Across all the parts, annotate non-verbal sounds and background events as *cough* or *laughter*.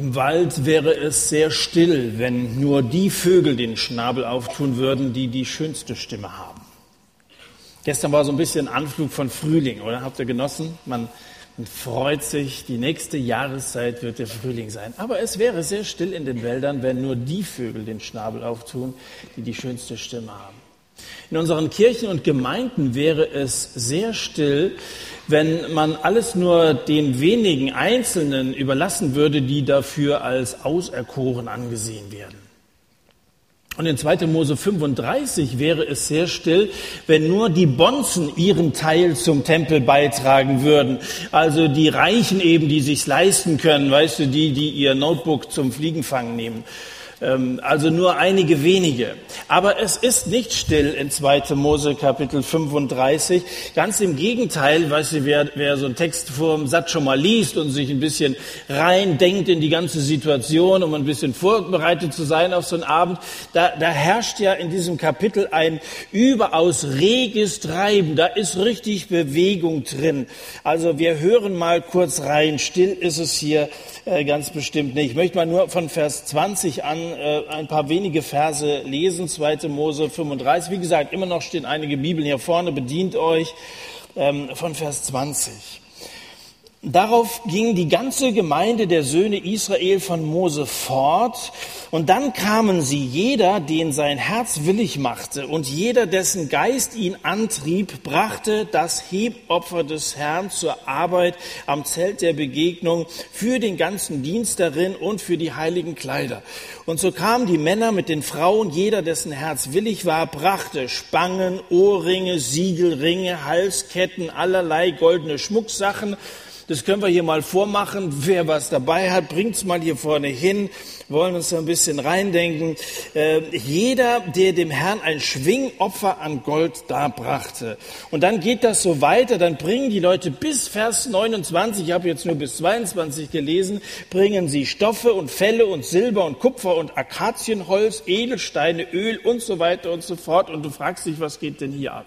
Im Wald wäre es sehr still, wenn nur die Vögel den Schnabel auftun würden, die die schönste Stimme haben. Gestern war so ein bisschen Anflug von Frühling, oder? Habt ihr genossen? Man, man freut sich, die nächste Jahreszeit wird der Frühling sein. Aber es wäre sehr still in den Wäldern, wenn nur die Vögel den Schnabel auftun, die die schönste Stimme haben. In unseren Kirchen und Gemeinden wäre es sehr still, wenn man alles nur den wenigen Einzelnen überlassen würde, die dafür als auserkoren angesehen werden. Und in 2. Mose 35 wäre es sehr still, wenn nur die Bonzen ihren Teil zum Tempel beitragen würden. Also die Reichen eben, die sich's leisten können, weißt du, die, die ihr Notebook zum Fliegenfang nehmen. Ähm, also nur einige wenige. Aber es ist nicht still in 2. Mose Kapitel 35. Ganz im Gegenteil, weißt du, wer, wer so einen Text vor dem Satz schon mal liest und sich ein bisschen reindenkt in die ganze Situation, um ein bisschen vorbereitet zu sein auf so einen Abend, da, da herrscht ja in diesem Kapitel ein überaus reges Treiben. Da ist richtig Bewegung drin. Also wir hören mal kurz rein. Still ist es hier äh, ganz bestimmt nicht. Ich möchte mal nur von Vers 20 an äh, ein paar wenige Verse lesen, 2. Mose 35. Wie gesagt, immer noch stehen einige Bibeln hier vorne, bedient euch ähm, von Vers 20. Darauf ging die ganze Gemeinde der Söhne Israel von Mose fort, und dann kamen sie, jeder, den sein Herz willig machte, und jeder, dessen Geist ihn antrieb, brachte das Hebopfer des Herrn zur Arbeit am Zelt der Begegnung für den ganzen Dienst darin und für die heiligen Kleider. Und so kamen die Männer mit den Frauen, jeder, dessen Herz willig war, brachte Spangen, Ohrringe, Siegelringe, Halsketten, allerlei goldene Schmucksachen, das können wir hier mal vormachen. Wer was dabei hat, bringt's mal hier vorne hin. Wir wollen uns da ein bisschen reindenken. Äh, jeder, der dem Herrn ein Schwingopfer an Gold darbrachte. Und dann geht das so weiter. Dann bringen die Leute bis Vers 29, ich habe jetzt nur bis 22 gelesen, bringen sie Stoffe und Felle und Silber und Kupfer und Akazienholz, Edelsteine, Öl und so weiter und so fort. Und du fragst dich, was geht denn hier ab?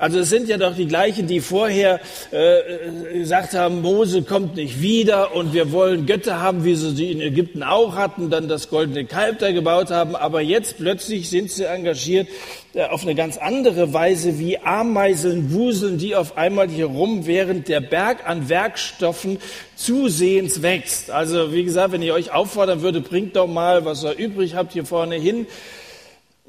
Also es sind ja doch die gleichen, die vorher äh, gesagt haben, Mose kommt nicht wieder und wir wollen Götter haben, wie sie sie in Ägypten auch hatten, dann das goldene Kalb da gebaut haben. Aber jetzt plötzlich sind sie engagiert äh, auf eine ganz andere Weise, wie Ameiseln wuseln die auf einmal hier rum, während der Berg an Werkstoffen zusehends wächst. Also wie gesagt, wenn ich euch auffordern würde, bringt doch mal, was ihr übrig habt, hier vorne hin.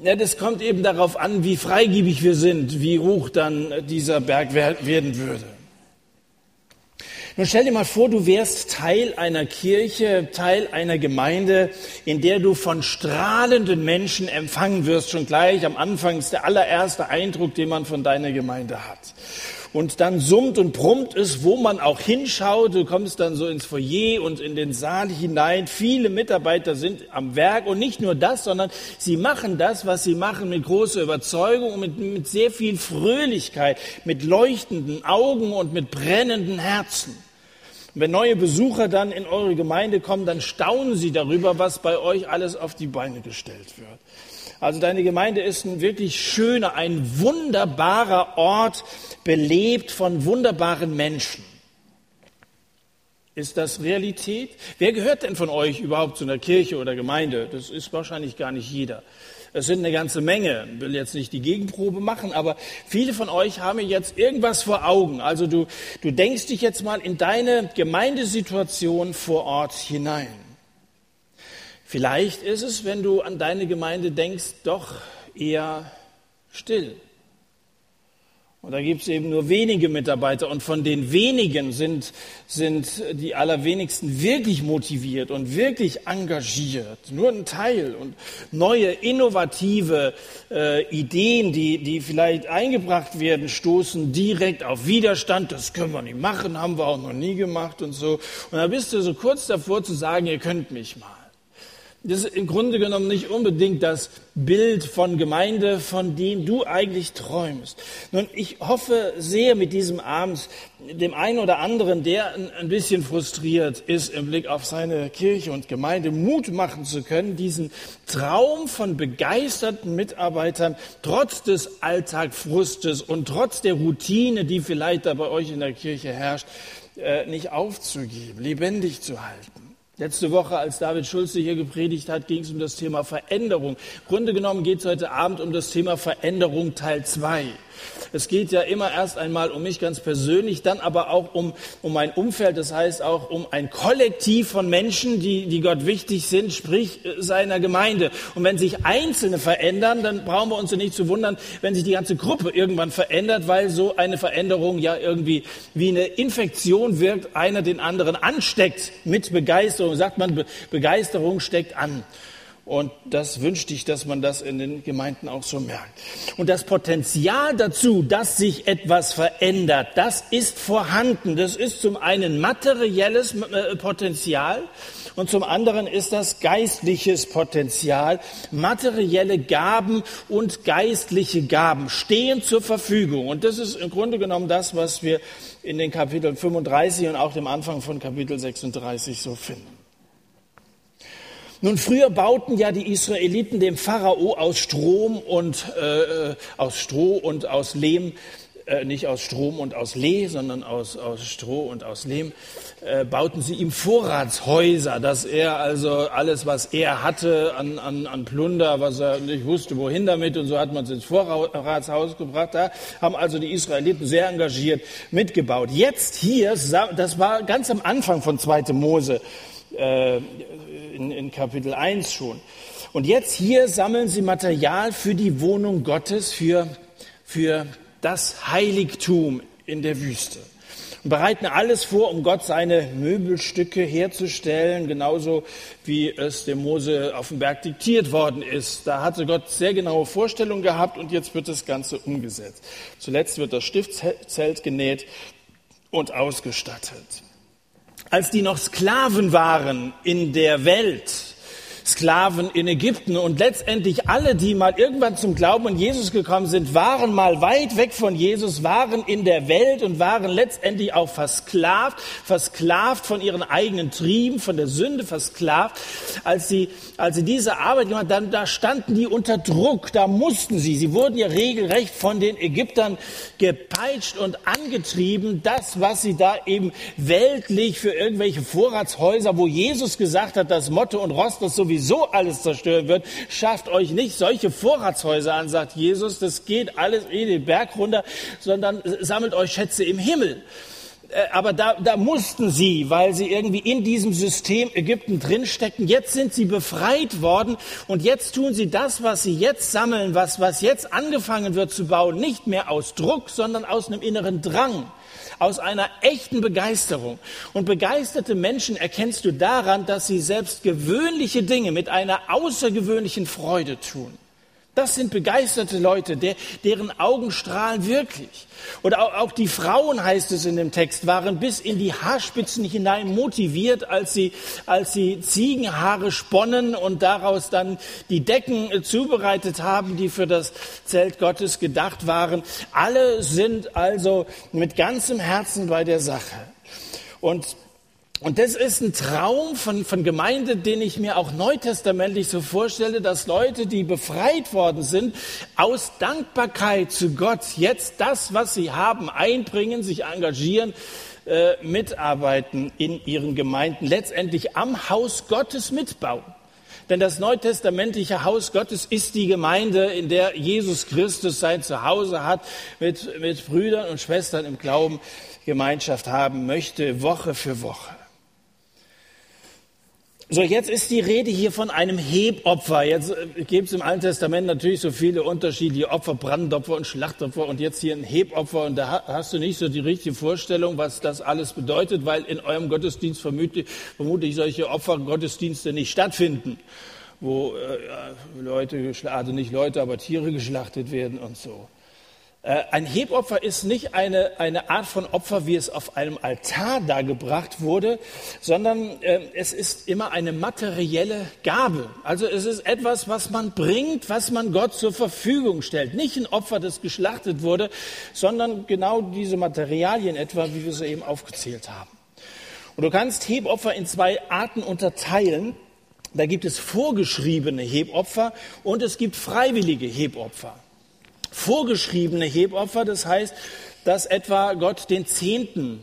Ja, das kommt eben darauf an, wie freigebig wir sind, wie hoch dann dieser Berg werden würde. Nun stell dir mal vor, du wärst Teil einer Kirche, Teil einer Gemeinde, in der du von strahlenden Menschen empfangen wirst. Schon gleich am Anfang ist der allererste Eindruck, den man von deiner Gemeinde hat und dann summt und brummt es, wo man auch hinschaut. Du kommst dann so ins Foyer und in den Saal hinein. Viele Mitarbeiter sind am Werk und nicht nur das, sondern sie machen das, was sie machen, mit großer Überzeugung und mit, mit sehr viel Fröhlichkeit, mit leuchtenden Augen und mit brennenden Herzen. Wenn neue Besucher dann in eure Gemeinde kommen, dann staunen sie darüber, was bei euch alles auf die Beine gestellt wird. Also deine Gemeinde ist ein wirklich schöner, ein wunderbarer Ort, belebt von wunderbaren Menschen. Ist das Realität? Wer gehört denn von euch überhaupt zu einer Kirche oder Gemeinde? Das ist wahrscheinlich gar nicht jeder. Es sind eine ganze Menge. Ich will jetzt nicht die Gegenprobe machen, aber viele von euch haben jetzt irgendwas vor Augen. Also du, du denkst dich jetzt mal in deine Gemeindesituation vor Ort hinein. Vielleicht ist es, wenn du an deine Gemeinde denkst, doch eher still. Und da gibt es eben nur wenige Mitarbeiter und von den wenigen sind, sind die allerwenigsten wirklich motiviert und wirklich engagiert. Nur ein Teil und neue, innovative äh, Ideen, die, die vielleicht eingebracht werden, stoßen direkt auf Widerstand. Das können wir nicht machen, haben wir auch noch nie gemacht und so. Und da bist du so kurz davor zu sagen, ihr könnt mich mal. Das ist im Grunde genommen nicht unbedingt das Bild von Gemeinde, von dem du eigentlich träumst. Nun, ich hoffe sehr mit diesem Abend dem einen oder anderen, der ein bisschen frustriert ist im Blick auf seine Kirche und Gemeinde, Mut machen zu können, diesen Traum von begeisterten Mitarbeitern trotz des Alltagfrustes und trotz der Routine, die vielleicht da bei euch in der Kirche herrscht, äh, nicht aufzugeben, lebendig zu halten. Letzte Woche, als David Schulze hier gepredigt hat, ging es um das Thema Veränderung. Grunde genommen geht es heute Abend um das Thema Veränderung Teil 2. Es geht ja immer erst einmal um mich ganz persönlich, dann aber auch um, um mein Umfeld, das heißt auch um ein Kollektiv von Menschen, die, die Gott wichtig sind, sprich seiner Gemeinde. Und wenn sich Einzelne verändern, dann brauchen wir uns nicht zu wundern, wenn sich die ganze Gruppe irgendwann verändert, weil so eine Veränderung ja irgendwie wie eine Infektion wirkt, einer den anderen ansteckt mit Begeisterung. Sagt man, Begeisterung steckt an. Und das wünschte ich, dass man das in den Gemeinden auch so merkt. Und das Potenzial dazu, dass sich etwas verändert, das ist vorhanden. Das ist zum einen materielles äh, Potenzial und zum anderen ist das geistliches Potenzial. Materielle Gaben und geistliche Gaben stehen zur Verfügung. Und das ist im Grunde genommen das, was wir in den Kapiteln 35 und auch dem Anfang von Kapitel 36 so finden. Nun, früher bauten ja die Israeliten dem Pharao aus Strom und äh, aus Stroh und aus Lehm, äh, nicht aus Strom und aus Leh, sondern aus, aus Stroh und aus Lehm, äh, bauten sie ihm Vorratshäuser, dass er also alles, was er hatte an, an, an Plunder, was er nicht wusste, wohin damit, und so hat man es ins Vorratshaus gebracht. Da haben also die Israeliten sehr engagiert mitgebaut. Jetzt hier, das war ganz am Anfang von 2. Mose, äh, in, in Kapitel 1 schon. Und jetzt hier sammeln sie Material für die Wohnung Gottes, für, für das Heiligtum in der Wüste. Und bereiten alles vor, um Gott seine Möbelstücke herzustellen, genauso wie es dem Mose auf dem Berg diktiert worden ist. Da hatte Gott sehr genaue Vorstellungen gehabt und jetzt wird das Ganze umgesetzt. Zuletzt wird das Stiftszelt genäht und ausgestattet als die noch Sklaven waren in der Welt, Sklaven in Ägypten. Und letztendlich alle, die mal irgendwann zum Glauben an Jesus gekommen sind, waren mal weit weg von Jesus, waren in der Welt und waren letztendlich auch versklavt, versklavt von ihren eigenen Trieben, von der Sünde versklavt. Als sie, als sie diese Arbeit gemacht haben, da standen die unter Druck, da mussten sie. Sie wurden ja regelrecht von den Ägyptern gepeitscht und angetrieben. Das, was sie da eben weltlich für irgendwelche Vorratshäuser, wo Jesus gesagt hat, das Motto und Rost, das so sowieso alles zerstören wird, schafft euch nicht solche Vorratshäuser an, sagt Jesus, das geht alles in den Berg runter, sondern sammelt euch Schätze im Himmel aber da, da mussten sie, weil sie irgendwie in diesem System Ägypten drinstecken. Jetzt sind sie befreit worden und jetzt tun sie das, was sie jetzt sammeln, was, was jetzt angefangen wird zu bauen, nicht mehr aus Druck, sondern aus einem inneren Drang aus einer echten Begeisterung. Und begeisterte Menschen erkennst du daran, dass sie selbst gewöhnliche Dinge mit einer außergewöhnlichen Freude tun. Das sind begeisterte Leute, der, deren Augen strahlen wirklich. Oder auch, auch, die Frauen, heißt es in dem Text, waren bis in die Haarspitzen hinein motiviert, als sie, als sie Ziegenhaare sponnen und daraus dann die Decken äh, zubereitet haben, die für das Zelt Gottes gedacht waren. Alle sind also mit ganzem Herzen bei der Sache. Und und das ist ein Traum von, von Gemeinde, den ich mir auch neutestamentlich so vorstelle, dass Leute, die befreit worden sind, aus Dankbarkeit zu Gott jetzt das, was sie haben, einbringen, sich engagieren, äh, mitarbeiten in ihren Gemeinden, letztendlich am Haus Gottes mitbauen. Denn das neutestamentliche Haus Gottes ist die Gemeinde, in der Jesus Christus sein Zuhause hat, mit, mit Brüdern und Schwestern im Glauben Gemeinschaft haben möchte, Woche für Woche. So, jetzt ist die Rede hier von einem Hebopfer. Jetzt äh, gibt es im Alten Testament natürlich so viele unterschiedliche Opfer, Brandopfer und Schlachtopfer und jetzt hier ein Hebopfer und da hast du nicht so die richtige Vorstellung, was das alles bedeutet, weil in eurem Gottesdienst vermute, vermute ich solche Opfergottesdienste nicht stattfinden, wo äh, Leute, also nicht Leute, aber Tiere geschlachtet werden und so. Äh, ein Hebopfer ist nicht eine, eine Art von Opfer, wie es auf einem Altar dargebracht wurde, sondern äh, es ist immer eine materielle Gabe. Also es ist etwas, was man bringt, was man Gott zur Verfügung stellt. Nicht ein Opfer, das geschlachtet wurde, sondern genau diese Materialien etwa, wie wir sie eben aufgezählt haben. Und du kannst Hebopfer in zwei Arten unterteilen. Da gibt es vorgeschriebene Hebopfer und es gibt freiwillige Hebopfer vorgeschriebene Hebopfer. Das heißt, dass etwa Gott den Zehnten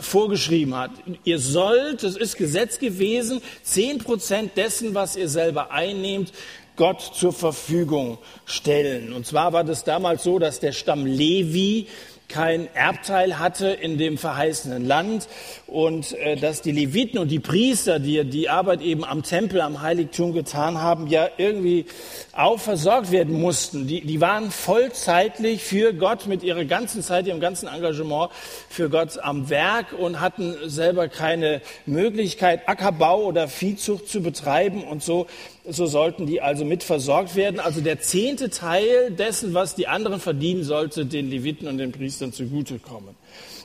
vorgeschrieben hat. Ihr sollt, es ist Gesetz gewesen, zehn Prozent dessen, was ihr selber einnehmt, Gott zur Verfügung stellen. Und zwar war das damals so, dass der Stamm Levi kein Erbteil hatte in dem verheißenen Land und äh, dass die Leviten und die Priester, die die Arbeit eben am Tempel, am Heiligtum getan haben, ja irgendwie auch versorgt werden mussten. Die, die waren vollzeitlich für Gott mit ihrer ganzen Zeit, ihrem ganzen Engagement für Gott am Werk und hatten selber keine Möglichkeit, Ackerbau oder Viehzucht zu betreiben und so so sollten die also mit versorgt werden. Also der zehnte Teil dessen, was die anderen verdienen, sollte den Leviten und den Priestern zugutekommen.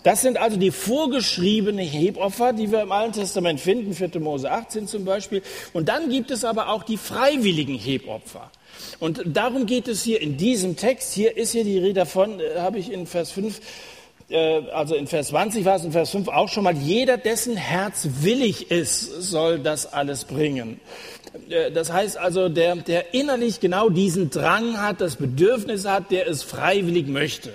Das sind also die vorgeschriebenen Hebopfer, die wir im Alten Testament finden, 4. Mose 18 zum Beispiel. Und dann gibt es aber auch die freiwilligen Hebopfer. Und darum geht es hier in diesem Text. Hier ist hier die Rede davon, äh, habe ich in Vers 5 äh, also in Vers 20 war es in Vers 5 auch schon mal, jeder, dessen Herz willig ist, soll das alles bringen. Äh, das heißt also, der, der innerlich genau diesen Drang hat, das Bedürfnis hat, der es freiwillig möchte.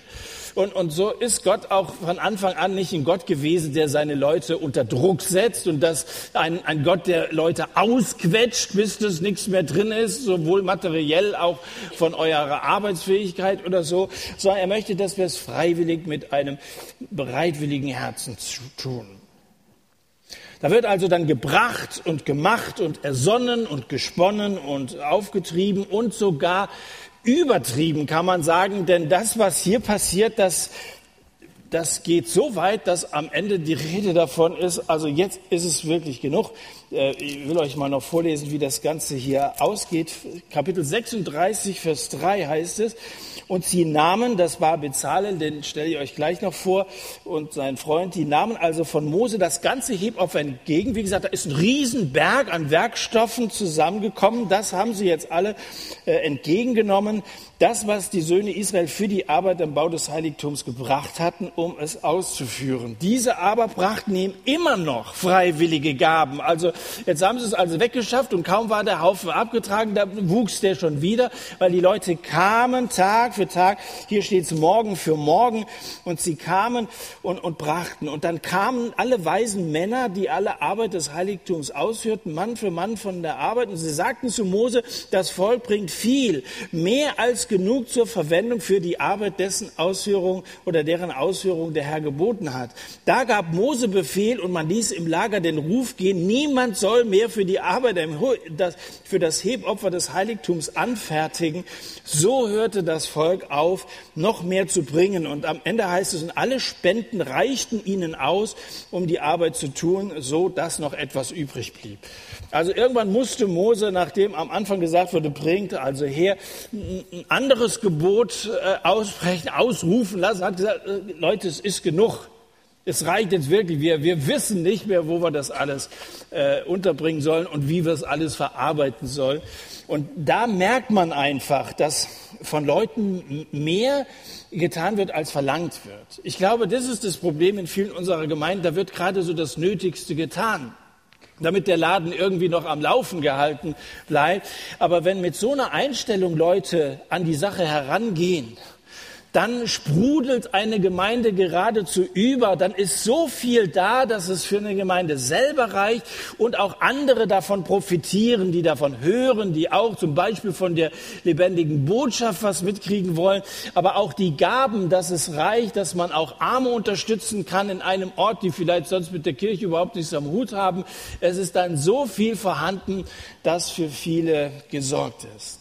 Und, und so ist Gott auch von Anfang an nicht ein Gott gewesen, der seine Leute unter Druck setzt und das ein, ein Gott, der Leute ausquetscht, bis das nichts mehr drin ist, sowohl materiell auch von eurer Arbeitsfähigkeit oder so, sondern er möchte, dass wir es freiwillig mit einem bereitwilligen Herzen tun. Da wird also dann gebracht und gemacht und ersonnen und gesponnen und aufgetrieben und sogar übertrieben, kann man sagen, denn das, was hier passiert, das, das geht so weit, dass am Ende die Rede davon ist, also jetzt ist es wirklich genug. Äh, ich will euch mal noch vorlesen, wie das Ganze hier ausgeht. Kapitel 36, Vers 3 heißt es, und sie nahmen, das war Bezalel, den stelle ich euch gleich noch vor, und sein Freund, die nahmen also von Mose das ganze Hebopfer entgegen. Wie gesagt, da ist ein Riesenberg an Werkstoffen zusammengekommen. Das haben sie jetzt alle äh, entgegengenommen das, was die Söhne Israel für die Arbeit am Bau des Heiligtums gebracht hatten, um es auszuführen. Diese aber brachten ihm immer noch freiwillige Gaben. Also jetzt haben sie es also weggeschafft und kaum war der Haufen abgetragen, da wuchs der schon wieder, weil die Leute kamen Tag für Tag. Hier steht es morgen für morgen und sie kamen und, und brachten. Und dann kamen alle weisen Männer, die alle Arbeit des Heiligtums ausführten, Mann für Mann von der Arbeit. Und sie sagten zu Mose, das Volk bringt viel, mehr als genug zur Verwendung für die Arbeit dessen Ausführung oder deren Ausführung der Herr geboten hat. Da gab Mose Befehl und man ließ im Lager den Ruf gehen, niemand soll mehr für die Arbeit, für das Hebopfer des Heiligtums anfertigen. So hörte das Volk auf, noch mehr zu bringen. Und am Ende heißt es, und alle Spenden reichten ihnen aus, um die Arbeit zu tun, so dass noch etwas übrig blieb. Also irgendwann musste Mose, nachdem am Anfang gesagt wurde, bringt also her, ein anderes Gebot äh, aussprechen, ausrufen lassen, hat gesagt, äh, Leute, es ist genug. Es reicht jetzt wirklich. Wir, wir wissen nicht mehr, wo wir das alles äh, unterbringen sollen und wie wir es alles verarbeiten sollen. Und da merkt man einfach, dass von Leuten mehr getan wird, als verlangt wird. Ich glaube, das ist das Problem in vielen unserer Gemeinden. Da wird gerade so das Nötigste getan damit der Laden irgendwie noch am Laufen gehalten bleibt. Aber wenn mit so einer Einstellung Leute an die Sache herangehen, dann sprudelt eine Gemeinde geradezu über, dann ist so viel da, dass es für eine Gemeinde selber reicht und auch andere davon profitieren, die davon hören, die auch zum Beispiel von der lebendigen Botschaft was mitkriegen wollen, aber auch die Gaben, dass es reicht, dass man auch Arme unterstützen kann in einem Ort, die vielleicht sonst mit der Kirche überhaupt nichts am Hut haben. Es ist dann so viel vorhanden, dass für viele gesorgt ist.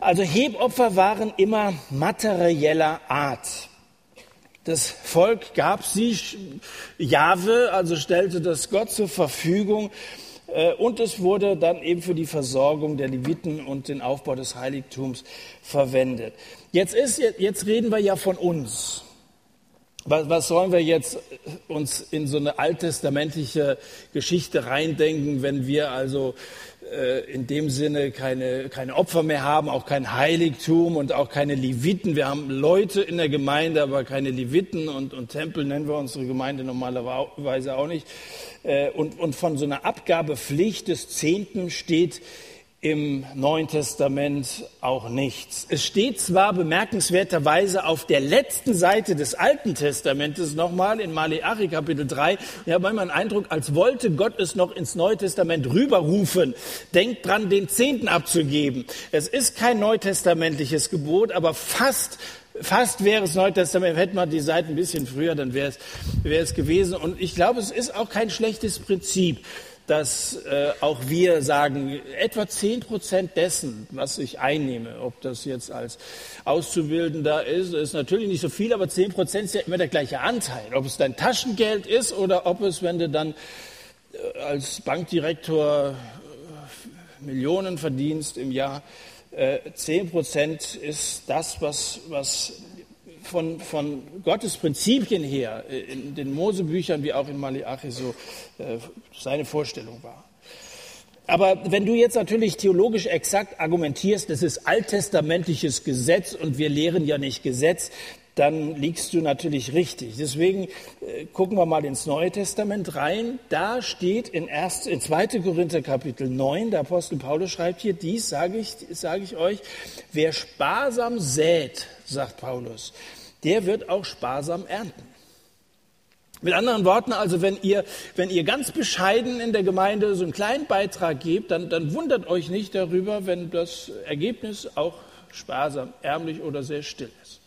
Also Hebopfer waren immer materieller Art. Das Volk gab sie Jahwe, also stellte das Gott zur Verfügung. Äh, und es wurde dann eben für die Versorgung der Leviten und den Aufbau des Heiligtums verwendet. Jetzt, ist, jetzt reden wir ja von uns. Was, was sollen wir jetzt uns in so eine alttestamentliche Geschichte reindenken, wenn wir also äh, in dem Sinne keine, keine Opfer mehr haben, auch kein Heiligtum und auch keine Leviten. Wir haben Leute in der Gemeinde, aber keine Leviten und, und Tempel nennen wir unsere Gemeinde normalerweise auch nicht. Äh, und, und von so einer Abgabepflicht des Zehnten steht im Neuen Testament auch nichts. Es steht zwar bemerkenswerterweise auf der letzten Seite des Alten Testamentes nochmal in Maleachi Kapitel 3. Ich habe den Eindruck, als wollte Gott es noch ins Neue Testament rüberrufen. Denkt dran, den Zehnten abzugeben. Es ist kein neutestamentliches Gebot, aber fast Fast wäre es Neue Testament, hätte man die Seiten ein bisschen früher, dann wäre es, wäre es gewesen. Und ich glaube, es ist auch kein schlechtes Prinzip dass äh, auch wir sagen, etwa zehn Prozent dessen, was ich einnehme, ob das jetzt als Auszubildender ist, ist natürlich nicht so viel, aber zehn Prozent ist ja immer der gleiche Anteil. Ob es dein Taschengeld ist oder ob es, wenn du dann äh, als Bankdirektor äh, Millionen verdienst im Jahr, äh, zehn Prozent ist das, was, was von, von Gottes Prinzipien her äh, in den Mosebüchern wie auch in Malachi so äh, seine Vorstellung war. Aber wenn du jetzt natürlich theologisch exakt argumentierst, das ist alttestamentliches Gesetz und wir lehren ja nicht Gesetz, dann liegst du natürlich richtig. Deswegen äh, gucken wir mal ins Neue Testament rein. Da steht in, 1, in 2. Korinther Kapitel 9, der Apostel Paulus schreibt hier, dies sage ich, sage ich euch, wer sparsam sät, sagt Paulus, der wird auch sparsam ernten. Mit anderen Worten, also wenn ihr, wenn ihr ganz bescheiden in der Gemeinde so einen kleinen Beitrag gebt, dann, dann wundert euch nicht darüber, wenn das Ergebnis auch sparsam, ärmlich oder sehr still ist.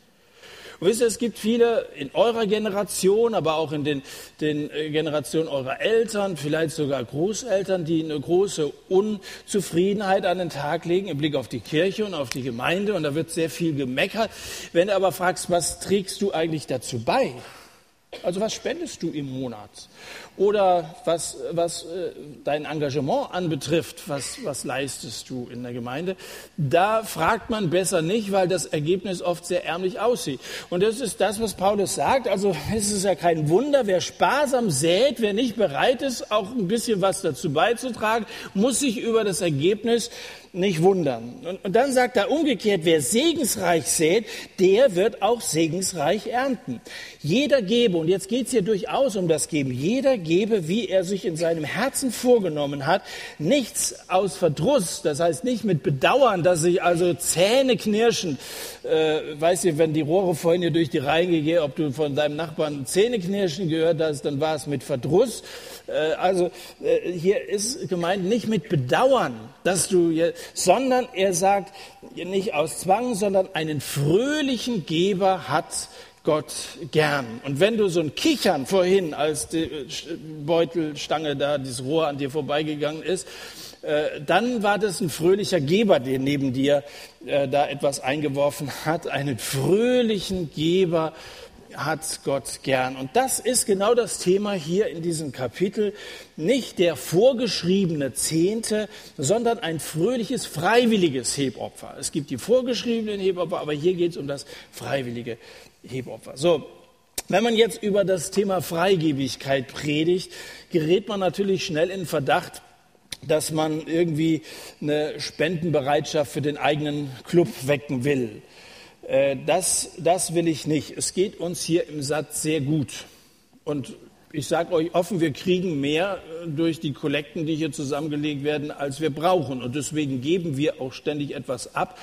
Und wisst ihr, es gibt viele in eurer Generation, aber auch in den, den äh, Generationen eurer Eltern, vielleicht sogar Großeltern, die eine große Unzufriedenheit an den Tag legen im Blick auf die Kirche und auf die Gemeinde. Und da wird sehr viel gemeckert. Wenn du aber fragst, was trägst du eigentlich dazu bei? Also was spendest du im Monat? Oder was, was äh, dein Engagement anbetrifft, was, was leistest du in der Gemeinde? Da fragt man besser nicht, weil das Ergebnis oft sehr ärmlich aussieht. Und das ist das, was Paulus sagt. Also es ist ja kein Wunder, wer sparsam sät, wer nicht bereit ist, auch ein bisschen was dazu beizutragen, muss sich über das Ergebnis nicht wundern. Und, und dann sagt er umgekehrt, wer segensreich sät, der wird auch segensreich ernten. Jeder gebe, und jetzt geht es hier durchaus um das Geben, jeder gebe, wie er sich in seinem Herzen vorgenommen hat, nichts aus Verdruss, das heißt nicht mit Bedauern, dass ich also Zähne knirschen, äh, weißt du, wenn die Rohre vorhin hier durch die Reihe gehen, ob du von deinem Nachbarn Zähne knirschen gehört hast, dann war es mit Verdruss. Äh, also äh, hier ist gemeint nicht mit Bedauern, dass du, hier, sondern er sagt nicht aus Zwang, sondern einen fröhlichen Geber hat Gott gern. Und wenn du so ein Kichern vorhin, als die Beutelstange da, dieses Rohr an dir vorbeigegangen ist, äh, dann war das ein fröhlicher Geber, der neben dir äh, da etwas eingeworfen hat, einen fröhlichen Geber hat Gott gern. Und das ist genau das Thema hier in diesem Kapitel. Nicht der vorgeschriebene Zehnte, sondern ein fröhliches, freiwilliges Hebopfer. Es gibt die vorgeschriebenen Hebopfer, aber hier geht es um das freiwillige Hebopfer. So, wenn man jetzt über das Thema Freigebigkeit predigt, gerät man natürlich schnell in Verdacht, dass man irgendwie eine Spendenbereitschaft für den eigenen Club wecken will. Äh, das, das will ich nicht. Es geht uns hier im Satz sehr gut. Und ich sage euch offen, wir kriegen mehr äh, durch die Kollekten, die hier zusammengelegt werden, als wir brauchen. Und deswegen geben wir auch ständig etwas ab.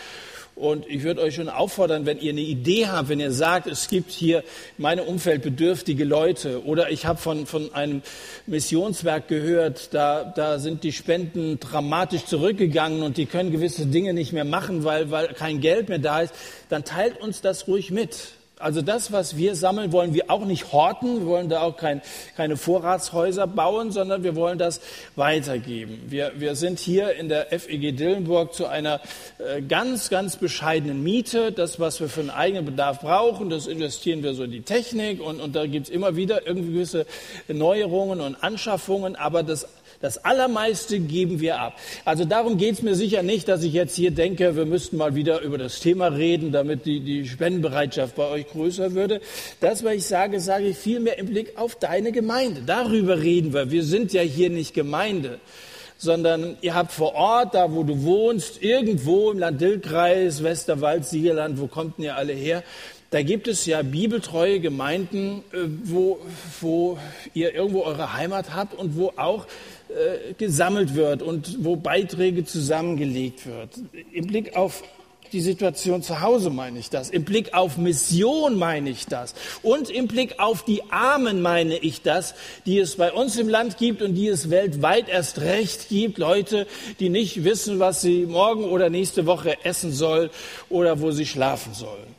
Und ich würde euch schon auffordern, wenn ihr eine Idee habt, wenn ihr sagt, es gibt hier in meinem Umfeld bedürftige Leute oder ich habe von, von einem Missionswerk gehört, da, da sind die Spenden dramatisch zurückgegangen und die können gewisse Dinge nicht mehr machen, weil, weil kein Geld mehr da ist, dann teilt uns das ruhig mit. Also das, was wir sammeln, wollen wir auch nicht horten. Wir wollen da auch kein, keine Vorratshäuser bauen, sondern wir wollen das weitergeben. Wir, wir sind hier in der FEG Dillenburg zu einer äh, ganz, ganz bescheidenen Miete. Das, was wir für einen eigenen Bedarf brauchen, das investieren wir so in die Technik und, und da gibt es immer wieder irgendwie gewisse Neuerungen und Anschaffungen. Aber das das Allermeiste geben wir ab. Also darum geht es mir sicher nicht, dass ich jetzt hier denke, wir müssten mal wieder über das Thema reden, damit die, die Spendenbereitschaft bei euch größer würde. Das, was ich sage, sage ich vielmehr im Blick auf deine Gemeinde. Darüber reden wir. Wir sind ja hier nicht Gemeinde sondern ihr habt vor Ort, da wo du wohnst, irgendwo im Land-Dill-Kreis, Westerwald, Siegerland, wo kommt denn ihr alle her? Da gibt es ja bibeltreue Gemeinden, äh, wo, wo ihr irgendwo eure Heimat habt und wo auch äh, gesammelt wird und wo Beiträge zusammengelegt wird. Im Blick auf die Situation zu Hause meine ich das. Im Blick auf Mission meine ich das. Und im Blick auf die Armen meine ich das, die es bei uns im Land gibt und die es weltweit erst recht gibt. Leute, die nicht wissen, was sie morgen oder nächste Woche essen soll oder wo sie schlafen sollen.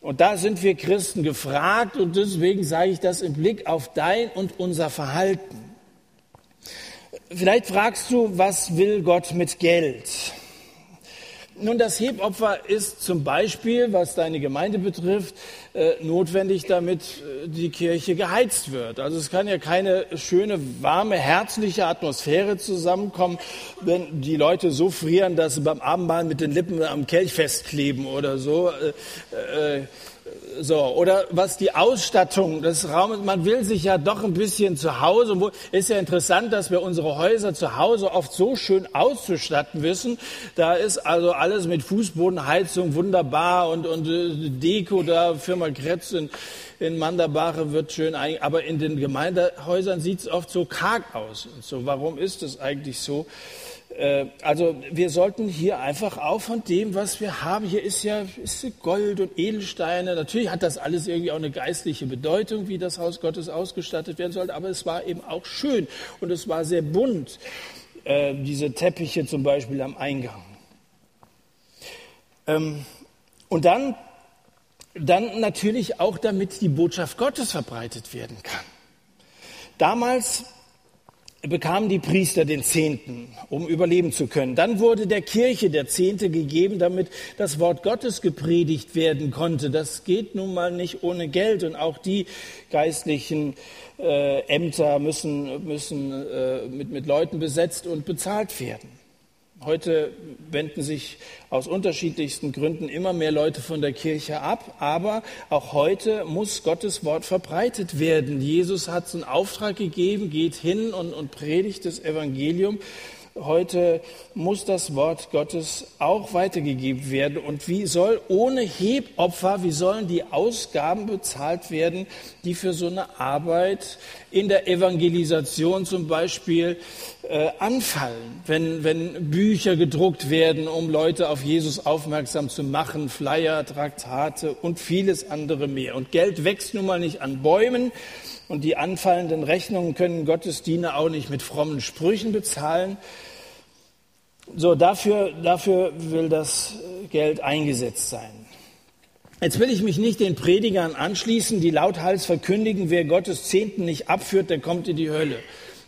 Und da sind wir Christen gefragt und deswegen sage ich das im Blick auf dein und unser Verhalten. Vielleicht fragst du, was will Gott mit Geld? Nun, das Hebopfer ist zum Beispiel, was deine Gemeinde betrifft, äh, notwendig, damit äh, die Kirche geheizt wird. Also es kann ja keine schöne, warme, herzliche Atmosphäre zusammenkommen, wenn die Leute so frieren, dass sie beim Abendmahl mit den Lippen am Kelch festkleben oder so. So, oder was die Ausstattung des Raumes, man will sich ja doch ein bisschen zu Hause, wo, ist ja interessant, dass wir unsere Häuser zu Hause oft so schön auszustatten wissen. Da ist also alles mit Fußbodenheizung wunderbar und, und äh, Deko da, Firma Kretz in, in Mandabache wird schön, aber in den Gemeindehäusern sieht es oft so karg aus. Und so, warum ist das eigentlich so? Äh, also wir sollten hier einfach auch von dem, was wir haben, hier ist ja ist Gold und Edelsteine. Natürlich hat das alles irgendwie auch eine geistliche Bedeutung, wie das Haus Gottes ausgestattet werden sollte, aber es war eben auch schön und es war sehr bunt. Äh, diese Teppiche zum Beispiel am Eingang. Ähm, und dann, dann natürlich auch, damit die Botschaft Gottes verbreitet werden kann. Damals bekamen die Priester den Zehnten, um überleben zu können. Dann wurde der Kirche der Zehnte gegeben, damit das Wort Gottes gepredigt werden konnte. Das geht nun mal nicht ohne Geld und auch die geistlichen äh, Ämter müssen, müssen äh, mit, mit Leuten besetzt und bezahlt werden. Heute wenden sich aus unterschiedlichsten Gründen immer mehr Leute von der Kirche ab, aber auch heute muss Gottes Wort verbreitet werden. Jesus hat einen Auftrag gegeben, geht hin und, und predigt das Evangelium. Heute muss das Wort Gottes auch weitergegeben werden. Und wie soll ohne Hebopfer, wie sollen die Ausgaben bezahlt werden, die für so eine Arbeit in der Evangelisation zum Beispiel äh, anfallen? Wenn, wenn Bücher gedruckt werden, um Leute auf Jesus aufmerksam zu machen, Flyer, Traktate und vieles andere mehr. Und Geld wächst nun mal nicht an Bäumen. Und die anfallenden Rechnungen können Gottesdiener auch nicht mit frommen Sprüchen bezahlen. So, dafür, dafür will das Geld eingesetzt sein. Jetzt will ich mich nicht den Predigern anschließen, die lauthals verkündigen, wer Gottes Zehnten nicht abführt, der kommt in die Hölle.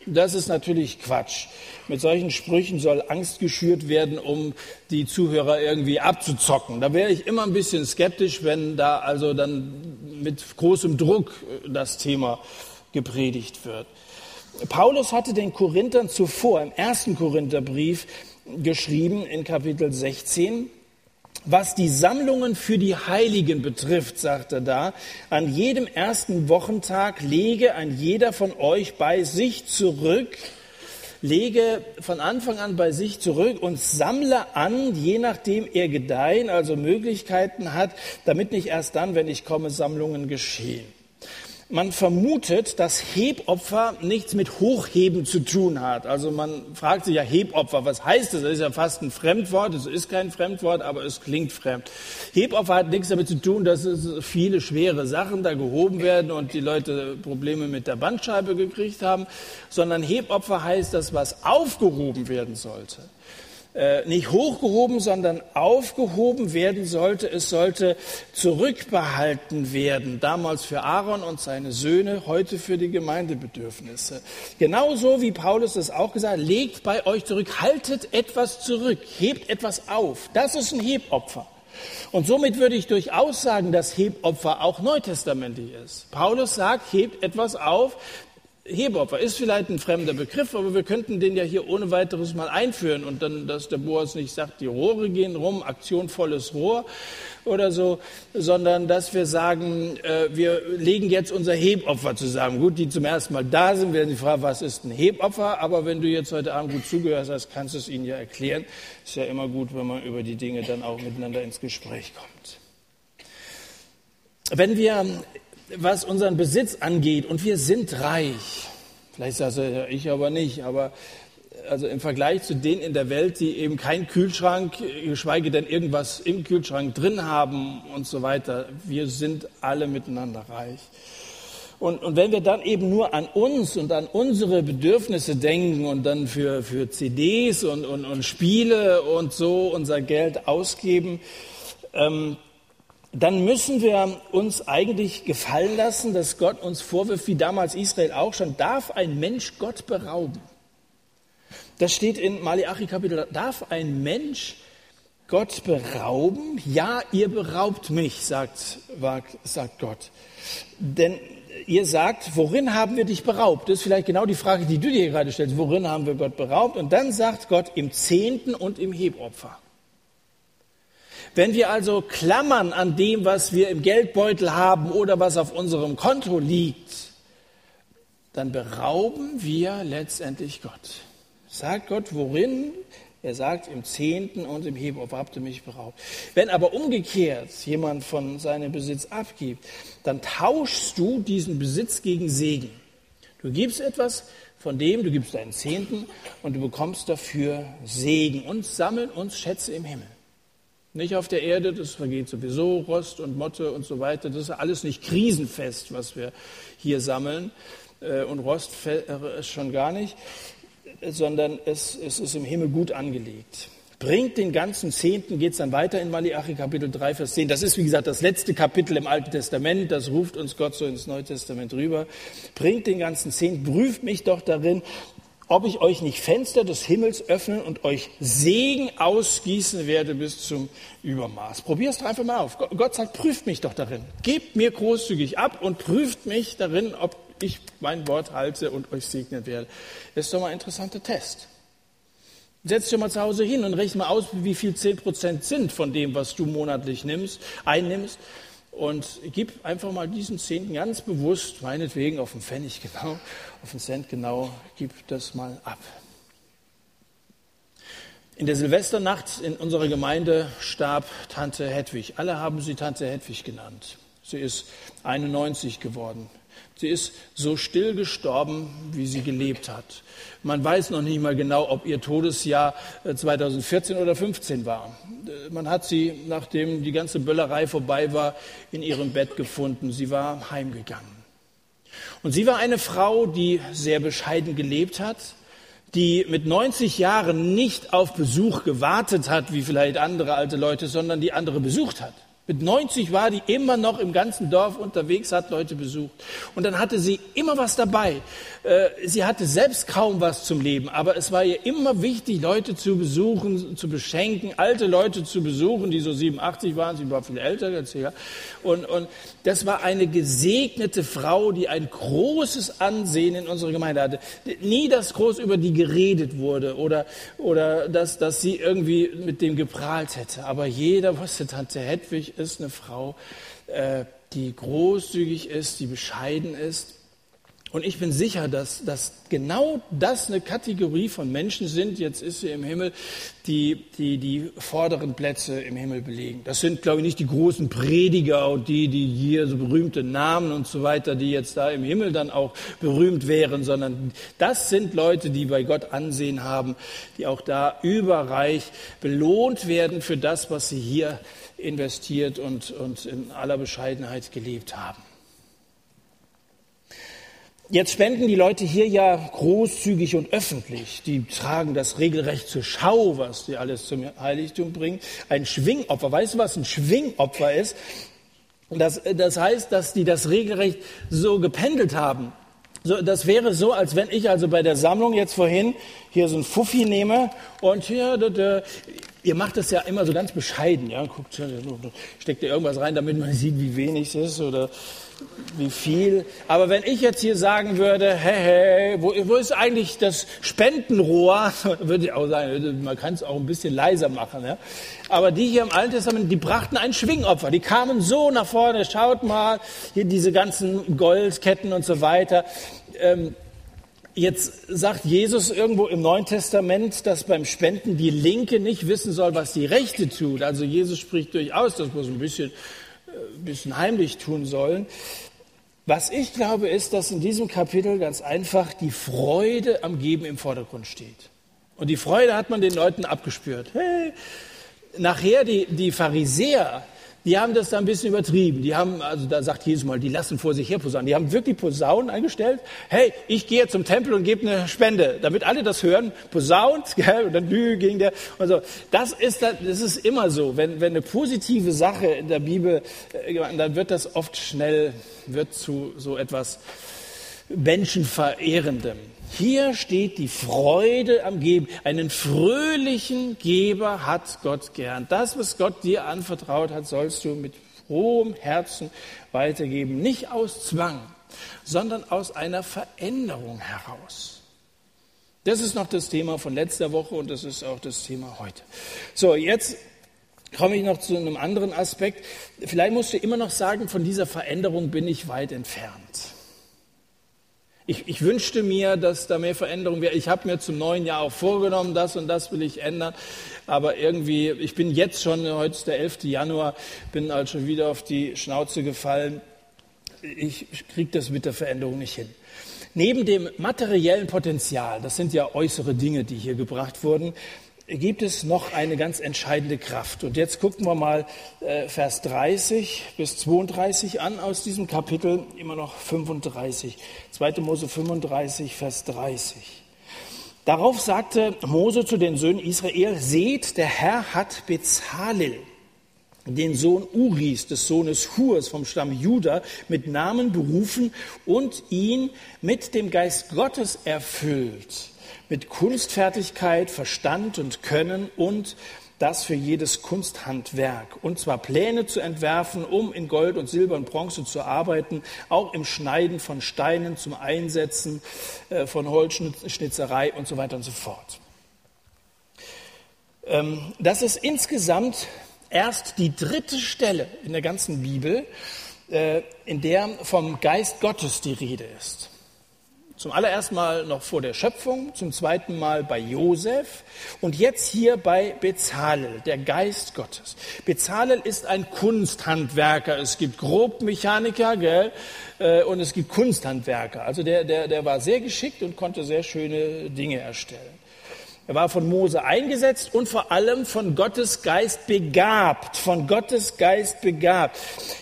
Das ist natürlich Quatsch. Mit solchen Sprüchen soll Angst geschürt werden, um die Zuhörer irgendwie abzuzocken. Da wäre ich immer ein bisschen skeptisch, wenn da also dann mit großem Druck das Thema gepredigt wird. Paulus hatte den Korinthern zuvor im ersten Korintherbrief geschrieben in Kapitel 16. Was die Sammlungen für die Heiligen betrifft, sagt er da, an jedem ersten Wochentag lege ein jeder von euch bei sich zurück, lege von Anfang an bei sich zurück und sammle an, je nachdem er gedeihen, also Möglichkeiten hat, damit nicht erst dann, wenn ich komme, Sammlungen geschehen man vermutet, dass Hebopfer nichts mit Hochheben zu tun hat. Also man fragt sich ja Hebopfer, was heißt das? Das ist ja fast ein Fremdwort. Es ist kein Fremdwort, aber es klingt fremd. Hebopfer hat nichts damit zu tun, dass es viele schwere Sachen da gehoben werden und die Leute Probleme mit der Bandscheibe gekriegt haben, sondern Hebopfer heißt das, was aufgehoben werden sollte. Äh, nicht hochgehoben, sondern aufgehoben werden sollte. Es sollte zurückbehalten werden, damals für Aaron und seine Söhne, heute für die Gemeindebedürfnisse. Genauso wie Paulus es auch gesagt hat, legt bei euch zurück, haltet etwas zurück, hebt etwas auf. Das ist ein Hebopfer. Und somit würde ich durchaus sagen, dass Hebopfer auch neutestamentlich ist. Paulus sagt, hebt etwas auf, Hebopfer ist vielleicht ein fremder Begriff, aber wir könnten den ja hier ohne weiteres mal einführen und dann, dass der Boas nicht sagt, die Rohre gehen rum, Aktion volles Rohr oder so, sondern dass wir sagen, äh, wir legen jetzt unser Hebopfer zusammen. Gut, die zum ersten Mal da sind, werden sie fragen, was ist ein Hebopfer? Aber wenn du jetzt heute Abend gut zugehört hast, kannst du es ihnen ja erklären. Ist ja immer gut, wenn man über die Dinge dann auch miteinander ins Gespräch kommt. Wenn wir was unseren Besitz angeht und wir sind reich. Vielleicht sagst du, ja, ich aber nicht, aber also im Vergleich zu denen in der Welt, die eben keinen Kühlschrank, geschweige denn irgendwas im Kühlschrank drin haben und so weiter. Wir sind alle miteinander reich. Und, und wenn wir dann eben nur an uns und an unsere Bedürfnisse denken und dann für, für CDs und, und, und Spiele und so unser Geld ausgeben, ähm, dann müssen wir uns eigentlich gefallen lassen, dass Gott uns vorwirft, wie damals Israel auch schon, darf ein Mensch Gott berauben? Das steht in Malachi Kapitel, darf ein Mensch Gott berauben? Ja, ihr beraubt mich, sagt, sagt Gott. Denn ihr sagt, worin haben wir dich beraubt? Das ist vielleicht genau die Frage, die du dir gerade stellst. Worin haben wir Gott beraubt? Und dann sagt Gott im Zehnten und im Hebopfer. Wenn wir also klammern an dem, was wir im Geldbeutel haben oder was auf unserem Konto liegt, dann berauben wir letztendlich Gott. Sagt Gott, worin er sagt, im Zehnten und im Hebopfer habt ihr mich beraubt. Wenn aber umgekehrt jemand von seinem Besitz abgibt, dann tauschst du diesen Besitz gegen Segen. Du gibst etwas von dem, du gibst deinen Zehnten und du bekommst dafür Segen und sammeln uns Schätze im Himmel. Nicht auf der Erde, das vergeht sowieso, Rost und Motte und so weiter. Das ist alles nicht krisenfest, was wir hier sammeln. Äh, und Rost äh, schon gar nicht sondern es, es ist im Himmel gut angelegt. Bringt den ganzen Zehnten, geht es dann weiter in Malachi Kapitel 3, Vers 10. Das ist, wie gesagt, das letzte Kapitel im Alten Testament. Das ruft uns Gott so ins Neue Testament rüber. Bringt den ganzen Zehnten, prüft mich doch darin, ob ich euch nicht Fenster des Himmels öffnen und euch Segen ausgießen werde bis zum Übermaß. Probier es doch einfach mal auf. Gott sagt, prüft mich doch darin. Gebt mir großzügig ab und prüft mich darin, ob ich mein Wort halte und euch segnen werde. Das ist doch mal ein interessanter Test. Setz dich mal zu Hause hin und rechne mal aus, wie viel 10% sind von dem, was du monatlich nimmst, einnimmst. Und gib einfach mal diesen Zehnten ganz bewusst, meinetwegen auf den Pfennig genau, auf den Cent genau, gib das mal ab. In der Silvesternacht in unserer Gemeinde starb Tante Hedwig. Alle haben sie Tante Hedwig genannt. Sie ist 91 geworden. Sie ist so still gestorben, wie sie gelebt hat. Man weiß noch nicht mal genau, ob ihr Todesjahr 2014 äh, oder 15 war. Äh, man hat sie, nachdem die ganze Böllerei vorbei war, in ihrem Bett gefunden. Sie war heimgegangen. Und sie war eine Frau, die sehr bescheiden gelebt hat, die mit 90 Jahren nicht auf Besuch gewartet hat, wie vielleicht andere alte Leute, sondern die andere besucht hat. Mit 90 war die immer noch im ganzen Dorf unterwegs, hat Leute besucht. Und dann hatte sie immer was dabei. Äh, sie hatte selbst kaum was zum Leben, aber es war ihr immer wichtig, Leute zu besuchen, zu beschenken, alte Leute zu besuchen, die so 87 waren. Sie war viel älter als ich. Und, und das war eine gesegnete Frau, die ein großes Ansehen in unserer Gemeinde hatte. Nie, dass groß über die geredet wurde oder, oder dass, dass sie irgendwie mit dem geprahlt hätte. Aber jeder wusste, Tante Hedwig ist eine Frau, äh, die großzügig ist, die bescheiden ist. Und ich bin sicher, dass, dass genau das eine Kategorie von Menschen sind, jetzt ist sie im Himmel, die, die die vorderen Plätze im Himmel belegen. Das sind, glaube ich, nicht die großen Prediger und die, die hier so berühmte Namen und so weiter, die jetzt da im Himmel dann auch berühmt wären, sondern das sind Leute, die bei Gott Ansehen haben, die auch da überreich belohnt werden für das, was sie hier investiert und, und in aller Bescheidenheit gelebt haben. Jetzt spenden die Leute hier ja großzügig und öffentlich. Die tragen das regelrecht zur Schau, was die alles zum Heiligtum bringen. Ein Schwingopfer. Weißt du, was ein Schwingopfer ist? Das, das heißt, dass die das regelrecht so gependelt haben. So, das wäre so, als wenn ich also bei der Sammlung jetzt vorhin hier so ein Fuffi nehme und hier, da, da, ihr macht das ja immer so ganz bescheiden, ja, guckt, steckt ihr irgendwas rein, damit man sieht, wie wenig es ist oder wie viel. Aber wenn ich jetzt hier sagen würde, hey, hey, wo, wo ist eigentlich das Spendenrohr, *laughs* würde ich auch sagen, man kann es auch ein bisschen leiser machen. Ja? Aber die hier im Alten Testament, die brachten ein Schwingopfer. Die kamen so nach vorne, schaut mal, hier diese ganzen Goldketten und so weiter. Ähm, Jetzt sagt Jesus irgendwo im Neuen Testament, dass beim Spenden die Linke nicht wissen soll, was die Rechte tut. Also Jesus spricht durchaus, wir so ein bisschen bisschen heimlich tun sollen. Was ich glaube, ist, dass in diesem Kapitel ganz einfach die Freude am Geben im Vordergrund steht. Und die Freude hat man den Leuten abgespürt. Hey. Nachher die, die Pharisäer, die haben das da ein bisschen übertrieben. Die haben, also da sagt Jesus mal, die lassen vor sich her posaunen. Die haben wirklich Posaunen eingestellt. Hey, ich gehe zum Tempel und gebe eine Spende, damit alle das hören. Posaunt, *laughs* gell, und dann Lü ging der. Und so. Das ist, das ist immer so. Wenn, wenn eine positive Sache in der Bibel, äh, dann wird das oft schnell, wird zu so etwas Menschenverehrendem. Hier steht die Freude am Geben. Einen fröhlichen Geber hat Gott gern. Das, was Gott dir anvertraut hat, sollst du mit frohem Herzen weitergeben. Nicht aus Zwang, sondern aus einer Veränderung heraus. Das ist noch das Thema von letzter Woche und das ist auch das Thema heute. So, jetzt komme ich noch zu einem anderen Aspekt. Vielleicht musst du immer noch sagen, von dieser Veränderung bin ich weit entfernt. Ich, ich, wünschte mir, dass da mehr Veränderung wäre. Ich habe mir zum neuen Jahr auch vorgenommen, das und das will ich ändern. Aber irgendwie, ich bin jetzt schon, heute ist der 11. Januar, bin also schon wieder auf die Schnauze gefallen. Ich kriege das mit der Veränderung nicht hin. Neben dem materiellen Potenzial, das sind ja äußere Dinge, die hier gebracht wurden, gibt es noch eine ganz entscheidende Kraft. Und jetzt gucken wir mal äh, Vers 30 bis 32 an aus diesem Kapitel, immer noch 35. 2. Mose 35, Vers 30. Darauf sagte Mose zu den Söhnen Israel, seht, der Herr hat Bezalel, den Sohn Uris, des Sohnes Hurs vom Stamm Juda, mit Namen berufen und ihn mit dem Geist Gottes erfüllt mit Kunstfertigkeit, Verstand und Können und das für jedes Kunsthandwerk. Und zwar Pläne zu entwerfen, um in Gold und Silber und Bronze zu arbeiten, auch im Schneiden von Steinen zum Einsetzen äh, von Holzschnitzerei und so weiter und so fort. Ähm, das ist insgesamt erst die dritte Stelle in der ganzen Bibel, äh, in der vom Geist Gottes die Rede ist. Zum allerersten Mal noch vor der Schöpfung, zum zweiten Mal bei Josef und jetzt hier bei Bezalel, der Geist Gottes. Bezalel ist ein Kunsthandwerker. Es gibt Grobmechaniker, gell, äh, und es gibt Kunsthandwerker. Also der, der, der war sehr geschickt und konnte sehr schöne Dinge erstellen. Er war von Mose eingesetzt und vor allem von Gottes Geist begabt, von Gottes Geist begabt.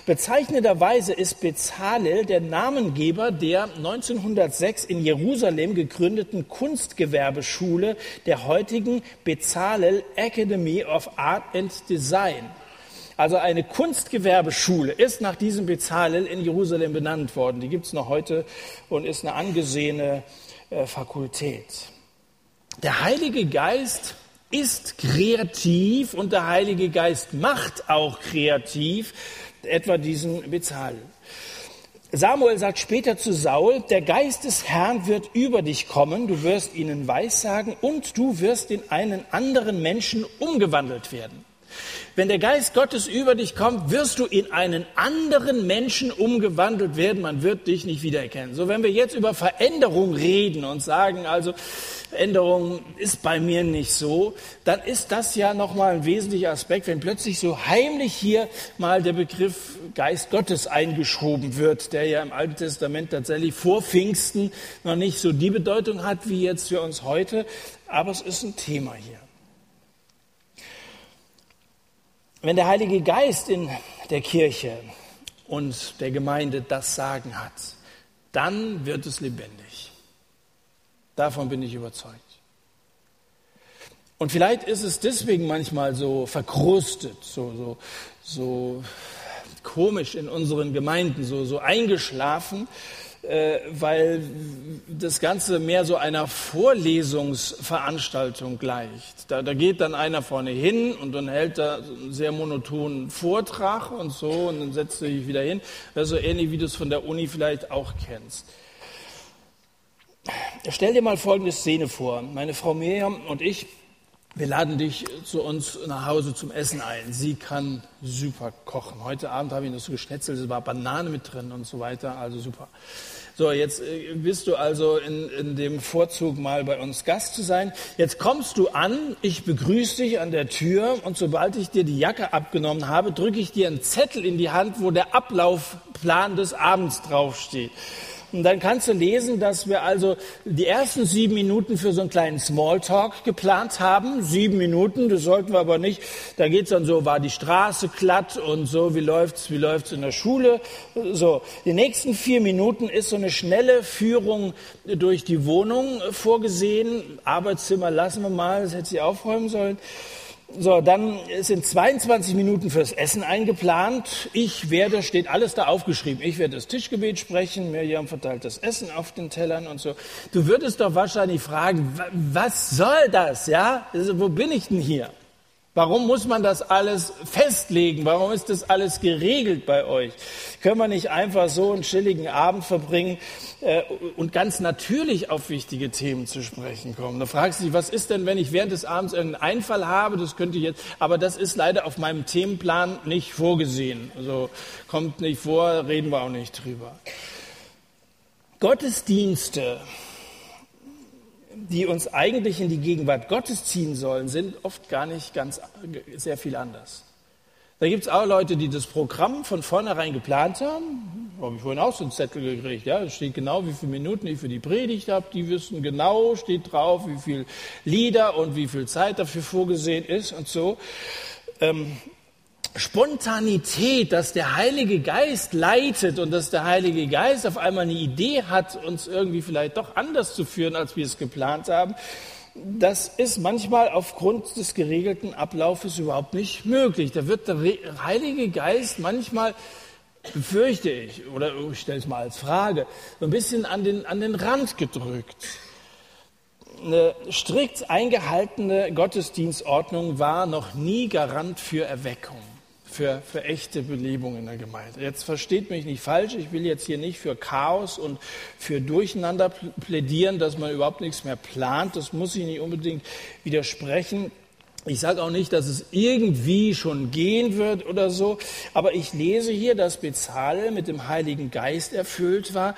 Bezeichnenderweise ist Bezalel der Namengeber der 1906 in Jerusalem gegründeten Kunstgewerbeschule der heutigen Bezalel Academy of Art and Design. Also eine Kunstgewerbeschule ist nach diesem Bezalel in Jerusalem benannt worden. Die gibt es noch heute und ist eine angesehene äh, Fakultät. Der Heilige Geist ist kreativ und der Heilige Geist macht auch kreativ, etwa diesen Bezahl. Samuel sagt später zu Saul, der Geist des Herrn wird über dich kommen, du wirst ihnen Weissagen und du wirst in einen anderen Menschen umgewandelt werden. Wenn der Geist Gottes über dich kommt, wirst du in einen anderen Menschen umgewandelt werden. Man wird dich nicht wiedererkennen. So, wenn wir jetzt über Veränderung reden und sagen, also Änderung ist bei mir nicht so, dann ist das ja nochmal ein wesentlicher Aspekt, wenn plötzlich so heimlich hier mal der Begriff Geist Gottes eingeschoben wird, der ja im Alten Testament tatsächlich vor Pfingsten noch nicht so die Bedeutung hat wie jetzt für uns heute, aber es ist ein Thema hier. Wenn der Heilige Geist in der Kirche und der Gemeinde das Sagen hat, dann wird es lebendig. Davon bin ich überzeugt. Und vielleicht ist es deswegen manchmal so verkrustet, so, so, so komisch in unseren Gemeinden, so, so eingeschlafen, äh, weil das Ganze mehr so einer Vorlesungsveranstaltung gleicht. Da, da geht dann einer vorne hin und dann hält er einen sehr monotonen Vortrag und so und dann setzt er sich wieder hin. Das ist so ähnlich, wie du es von der Uni vielleicht auch kennst. Stell dir mal folgende Szene vor. Meine Frau Miriam und ich, wir laden dich zu uns nach Hause zum Essen ein. Sie kann super kochen. Heute Abend habe ich das so geschnetzelt, es war Banane mit drin und so weiter, also super. So, jetzt äh, bist du also in, in dem Vorzug, mal bei uns Gast zu sein. Jetzt kommst du an, ich begrüße dich an der Tür und sobald ich dir die Jacke abgenommen habe, drücke ich dir einen Zettel in die Hand, wo der Ablaufplan des Abends draufsteht. Und dann kannst du lesen, dass wir also die ersten sieben Minuten für so einen kleinen Smalltalk geplant haben. Sieben Minuten, das sollten wir aber nicht. Da geht's dann so, war die Straße glatt und so, wie läuft's, wie läuft's in der Schule. So, die nächsten vier Minuten ist so eine schnelle Führung durch die Wohnung vorgesehen. Arbeitszimmer lassen wir mal, das hätte sie aufräumen sollen. So, dann sind 22 Minuten fürs Essen eingeplant. Ich werde, steht alles da aufgeschrieben. Ich werde das Tischgebet sprechen. Miriam verteilt das Essen auf den Tellern und so. Du würdest doch wahrscheinlich fragen, was soll das, ja? Also, wo bin ich denn hier? Warum muss man das alles festlegen? Warum ist das alles geregelt bei euch? Können wir nicht einfach so einen chilligen Abend verbringen äh, und ganz natürlich auf wichtige Themen zu sprechen kommen? Da fragst du dich, was ist denn, wenn ich während des Abends irgendeinen Einfall habe? Das könnte ich jetzt, aber das ist leider auf meinem Themenplan nicht vorgesehen. Also kommt nicht vor, reden wir auch nicht drüber. Gottesdienste die uns eigentlich in die Gegenwart Gottes ziehen sollen, sind oft gar nicht ganz sehr viel anders. Da gibt es auch Leute, die das Programm von vornherein geplant haben. Habe ich vorhin auch so einen Zettel gekriegt. Ja, da steht genau, wie viele Minuten ich für die Predigt habe. Die wissen genau, steht drauf, wie viele Lieder und wie viel Zeit dafür vorgesehen ist und so. Ähm, Spontanität, dass der Heilige Geist leitet und dass der Heilige Geist auf einmal eine Idee hat, uns irgendwie vielleicht doch anders zu führen, als wir es geplant haben, das ist manchmal aufgrund des geregelten Ablaufes überhaupt nicht möglich. Da wird der Heilige Geist manchmal, befürchte ich, oder ich stelle es mal als Frage, so ein bisschen an den, an den Rand gedrückt. Eine strikt eingehaltene Gottesdienstordnung war noch nie Garant für Erweckung für, für echte Belebung in der Gemeinde. Jetzt versteht mich nicht falsch, ich will jetzt hier nicht für Chaos und für Durcheinander plädieren, dass man überhaupt nichts mehr plant. Das muss ich nicht unbedingt widersprechen. Ich sage auch nicht, dass es irgendwie schon gehen wird oder so, aber ich lese hier, dass Bezalel mit dem Heiligen Geist erfüllt war,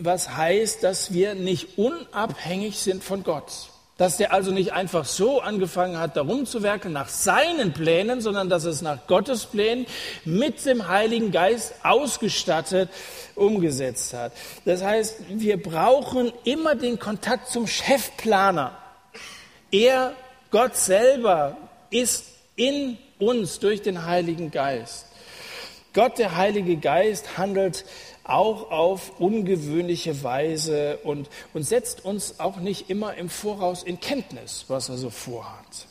was heißt, dass wir nicht unabhängig sind von Gott. Dass der also nicht einfach so angefangen hat, darum zu werkeln nach seinen Plänen, sondern dass es nach Gottes Plänen mit dem Heiligen Geist ausgestattet umgesetzt hat. Das heißt, wir brauchen immer den Kontakt zum Chefplaner. Er, Gott selber, ist in uns durch den Heiligen Geist. Gott, der Heilige Geist, handelt auch auf ungewöhnliche Weise und, und setzt uns auch nicht immer im Voraus in Kenntnis, was er so vorhat.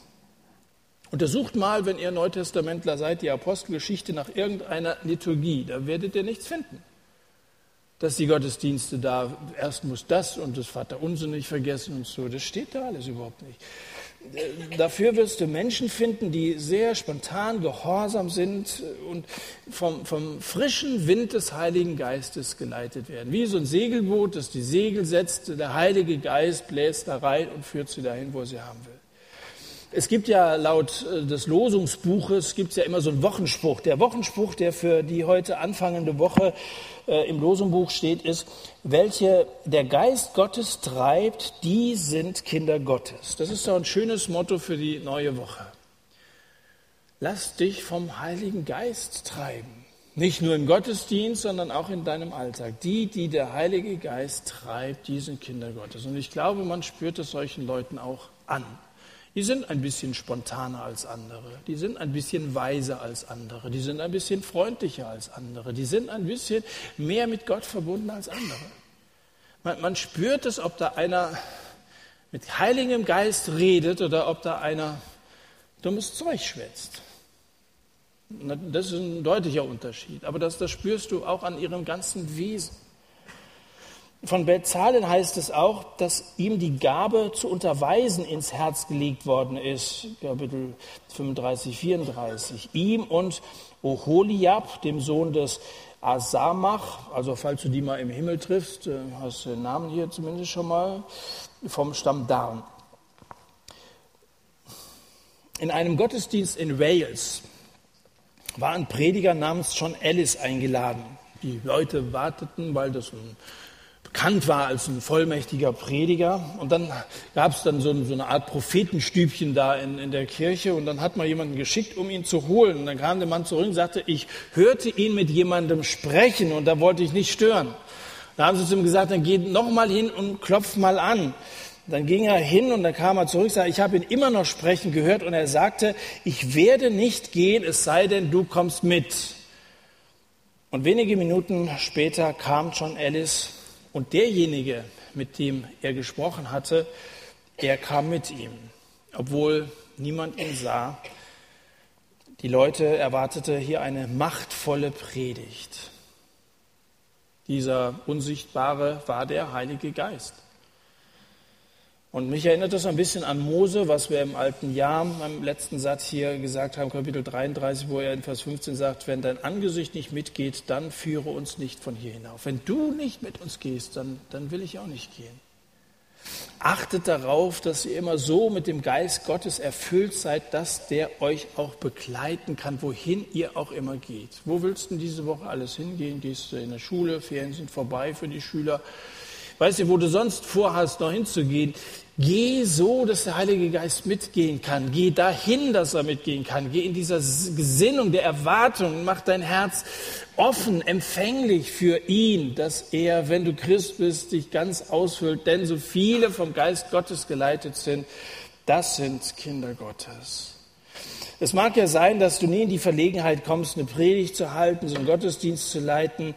Untersucht mal, wenn ihr Neutestamentler seid, die Apostelgeschichte nach irgendeiner Liturgie, da werdet ihr nichts finden. Dass die Gottesdienste da, erst muss das und das Vaterunser nicht vergessen und so, das steht da alles überhaupt nicht. Dafür wirst du Menschen finden, die sehr spontan, gehorsam sind und vom, vom frischen Wind des Heiligen Geistes geleitet werden. Wie so ein Segelboot, das die Segel setzt, der Heilige Geist bläst da rein und führt sie dahin, wo sie haben will. Es gibt ja laut äh, des Losungsbuches gibt es ja immer so einen Wochenspruch. Der Wochenspruch, der für die heute anfangende Woche äh, im Losungsbuch steht, ist, welche der Geist Gottes treibt, die sind Kinder Gottes. Das ist doch ein schönes Motto für die neue Woche. Lass dich vom Heiligen Geist treiben. Nicht nur im Gottesdienst, sondern auch in deinem Alltag. Die, die der Heilige Geist treibt, die sind Kinder Gottes. Und ich glaube, man spürt es solchen Leuten auch an. Die sind ein bisschen spontaner als andere, die sind ein bisschen weiser als andere, die sind ein bisschen freundlicher als andere, die sind ein bisschen mehr mit Gott verbunden als andere. Man, man spürt es, ob da einer mit heiligem Geist redet oder ob da einer dummes Zeug schwätzt. Das ist ein deutlicher Unterschied, aber das, das spürst du auch an ihrem ganzen Wesen. Von Bezahlen heißt es auch, dass ihm die Gabe zu unterweisen ins Herz gelegt worden ist. Kapitel 35, 34. Ihm und Oholiab, dem Sohn des Asamach, also falls du die mal im Himmel triffst, äh, hast du den Namen hier zumindest schon mal, vom Stamm Dan. In einem Gottesdienst in Wales war ein Prediger namens John Ellis eingeladen. Die Leute warteten, weil das ein bekannt war als ein vollmächtiger Prediger. Und dann gab es dann so, so, eine Art Prophetenstübchen da in, in der Kirche und dann hat man jemanden geschickt, um ihn zu holen. Und dann kam der Mann zurück und sagte, ich hörte ihn mit jemandem sprechen und da wollte ich nicht stören. Da haben sie zu ihm gesagt, dann geh noch mal hin und klopf mal an. Dann ging er hin und dann kam er zurück, sagte, ich habe ihn immer noch sprechen gehört und er sagte, ich werde nicht gehen, es sei denn, du kommst mit. Und wenige Minuten später kam John Ellis und derjenige, mit dem er gesprochen hatte, er kam mit ihm, obwohl niemand ihn sah. Die Leute erwartete hier eine machtvolle Predigt. Dieser Unsichtbare war der Heilige Geist. Und mich erinnert das ein bisschen an Mose, was wir im alten Jahr, im letzten Satz hier gesagt haben, Kapitel 33, wo er in Vers 15 sagt, wenn dein Angesicht nicht mitgeht, dann führe uns nicht von hier hinauf. Wenn du nicht mit uns gehst, dann, dann will ich auch nicht gehen. Achtet darauf, dass ihr immer so mit dem Geist Gottes erfüllt seid, dass der euch auch begleiten kann, wohin ihr auch immer geht. Wo willst du diese Woche alles hingehen? Gehst du in der Schule? Ferien sind vorbei für die Schüler. Weißt du, wo du sonst vorhast, noch hinzugehen, geh so, dass der Heilige Geist mitgehen kann. Geh dahin, dass er mitgehen kann. Geh in dieser Gesinnung der Erwartung. Mach dein Herz offen, empfänglich für ihn, dass er, wenn du Christ bist, dich ganz ausfüllt. Denn so viele vom Geist Gottes geleitet sind, das sind Kinder Gottes. Es mag ja sein, dass du nie in die Verlegenheit kommst, eine Predigt zu halten, so einen Gottesdienst zu leiten.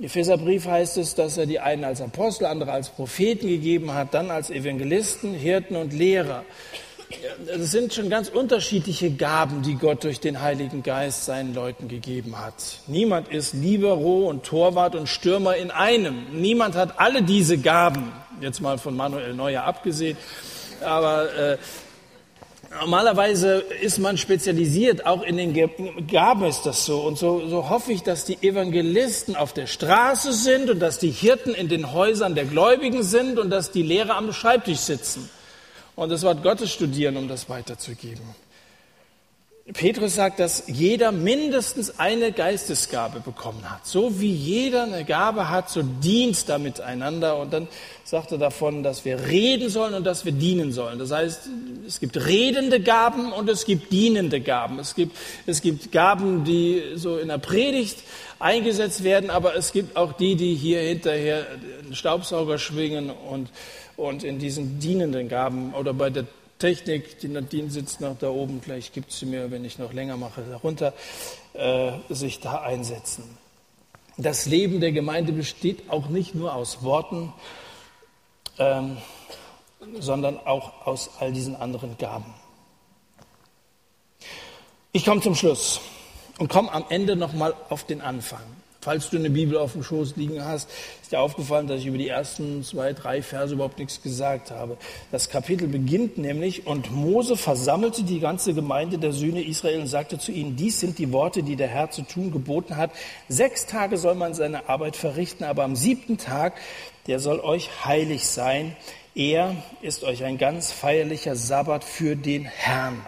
Im Epheserbrief heißt es, dass er die einen als Apostel, andere als Propheten gegeben hat, dann als Evangelisten, Hirten und Lehrer. Das sind schon ganz unterschiedliche Gaben, die Gott durch den Heiligen Geist seinen Leuten gegeben hat. Niemand ist Libero und Torwart und Stürmer in einem. Niemand hat alle diese Gaben, jetzt mal von Manuel Neuer abgesehen. Aber äh, Normalerweise ist man spezialisiert, auch in den Gaben ist das so. Und so, so hoffe ich, dass die Evangelisten auf der Straße sind und dass die Hirten in den Häusern der Gläubigen sind und dass die Lehrer am Schreibtisch sitzen und das Wort Gottes studieren, um das weiterzugeben. Petrus sagt, dass jeder mindestens eine Geistesgabe bekommen hat. So wie jeder eine Gabe hat, so dient da miteinander. Und dann sagt er davon, dass wir reden sollen und dass wir dienen sollen. Das heißt, es gibt redende Gaben und es gibt dienende Gaben. Es gibt, es gibt Gaben, die so in der Predigt eingesetzt werden, aber es gibt auch die, die hier hinterher einen Staubsauger schwingen und, und in diesen dienenden Gaben oder bei der Technik, die Nadine sitzt noch da oben, gleich gibt sie mir, wenn ich noch länger mache, darunter, äh, sich da einsetzen. Das Leben der Gemeinde besteht auch nicht nur aus Worten, ähm, sondern auch aus all diesen anderen Gaben. Ich komme zum Schluss und komme am Ende nochmal auf den Anfang. Falls du eine Bibel auf dem Schoß liegen hast, ist dir aufgefallen, dass ich über die ersten zwei, drei Verse überhaupt nichts gesagt habe. Das Kapitel beginnt nämlich, und Mose versammelte die ganze Gemeinde der Söhne Israel und sagte zu ihnen, dies sind die Worte, die der Herr zu tun geboten hat. Sechs Tage soll man seine Arbeit verrichten, aber am siebten Tag, der soll euch heilig sein. Er ist euch ein ganz feierlicher Sabbat für den Herrn.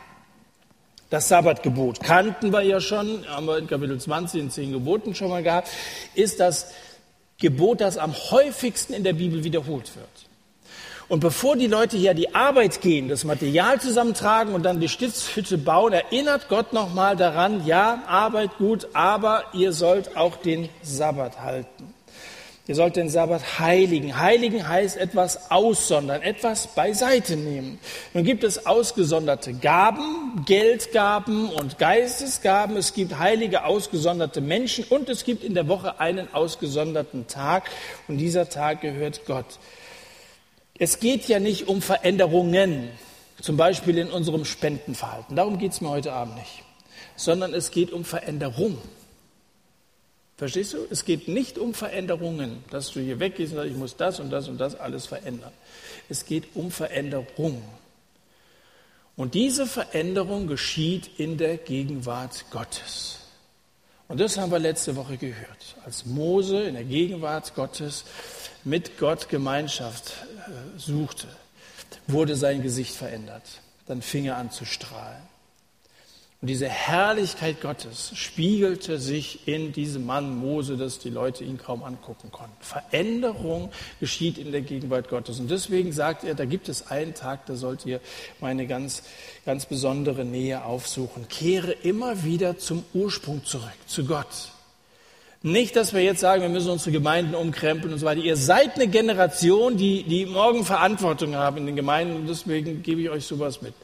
Das Sabbatgebot kannten wir ja schon, haben wir in Kapitel 20 in zehn Geboten schon mal gehabt, ist das Gebot, das am häufigsten in der Bibel wiederholt wird. Und bevor die Leute hier die Arbeit gehen, das Material zusammentragen und dann die Stiftshütte bauen, erinnert Gott nochmal daran, ja, Arbeit gut, aber ihr sollt auch den Sabbat halten. Ihr sollt den Sabbat heiligen. Heiligen heißt etwas aussondern, etwas beiseite nehmen. Nun gibt es ausgesonderte Gaben, Geldgaben und Geistesgaben. Es gibt heilige, ausgesonderte Menschen und es gibt in der Woche einen ausgesonderten Tag und dieser Tag gehört Gott. Es geht ja nicht um Veränderungen, zum Beispiel in unserem Spendenverhalten. Darum geht es mir heute Abend nicht, sondern es geht um Veränderung. Verstehst du? Es geht nicht um Veränderungen, dass du hier weggehst und sagst, ich muss das und das und das alles verändern. Es geht um Veränderung. Und diese Veränderung geschieht in der Gegenwart Gottes. Und das haben wir letzte Woche gehört. Als Mose in der Gegenwart Gottes mit Gott Gemeinschaft äh, suchte, wurde sein Gesicht verändert. Dann fing er an zu strahlen. Und diese Herrlichkeit Gottes spiegelte sich in diesem Mann Mose, dass die Leute ihn kaum angucken konnten. Veränderung geschieht in der Gegenwart Gottes. Und deswegen sagt er, da gibt es einen Tag, da sollt ihr meine ganz, ganz besondere Nähe aufsuchen. Kehre immer wieder zum Ursprung zurück, zu Gott. Nicht, dass wir jetzt sagen, wir müssen unsere Gemeinden umkrempeln und so weiter. Ihr seid eine Generation, die, die morgen Verantwortung haben in den Gemeinden und deswegen gebe ich euch sowas mit.